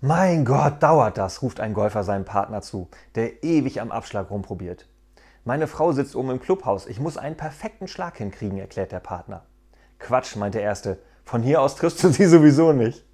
Mein Gott, dauert das, ruft ein Golfer seinem Partner zu, der ewig am Abschlag rumprobiert. Meine Frau sitzt oben im Clubhaus, ich muss einen perfekten Schlag hinkriegen, erklärt der Partner. Quatsch, meint der Erste, von hier aus triffst du sie sowieso nicht.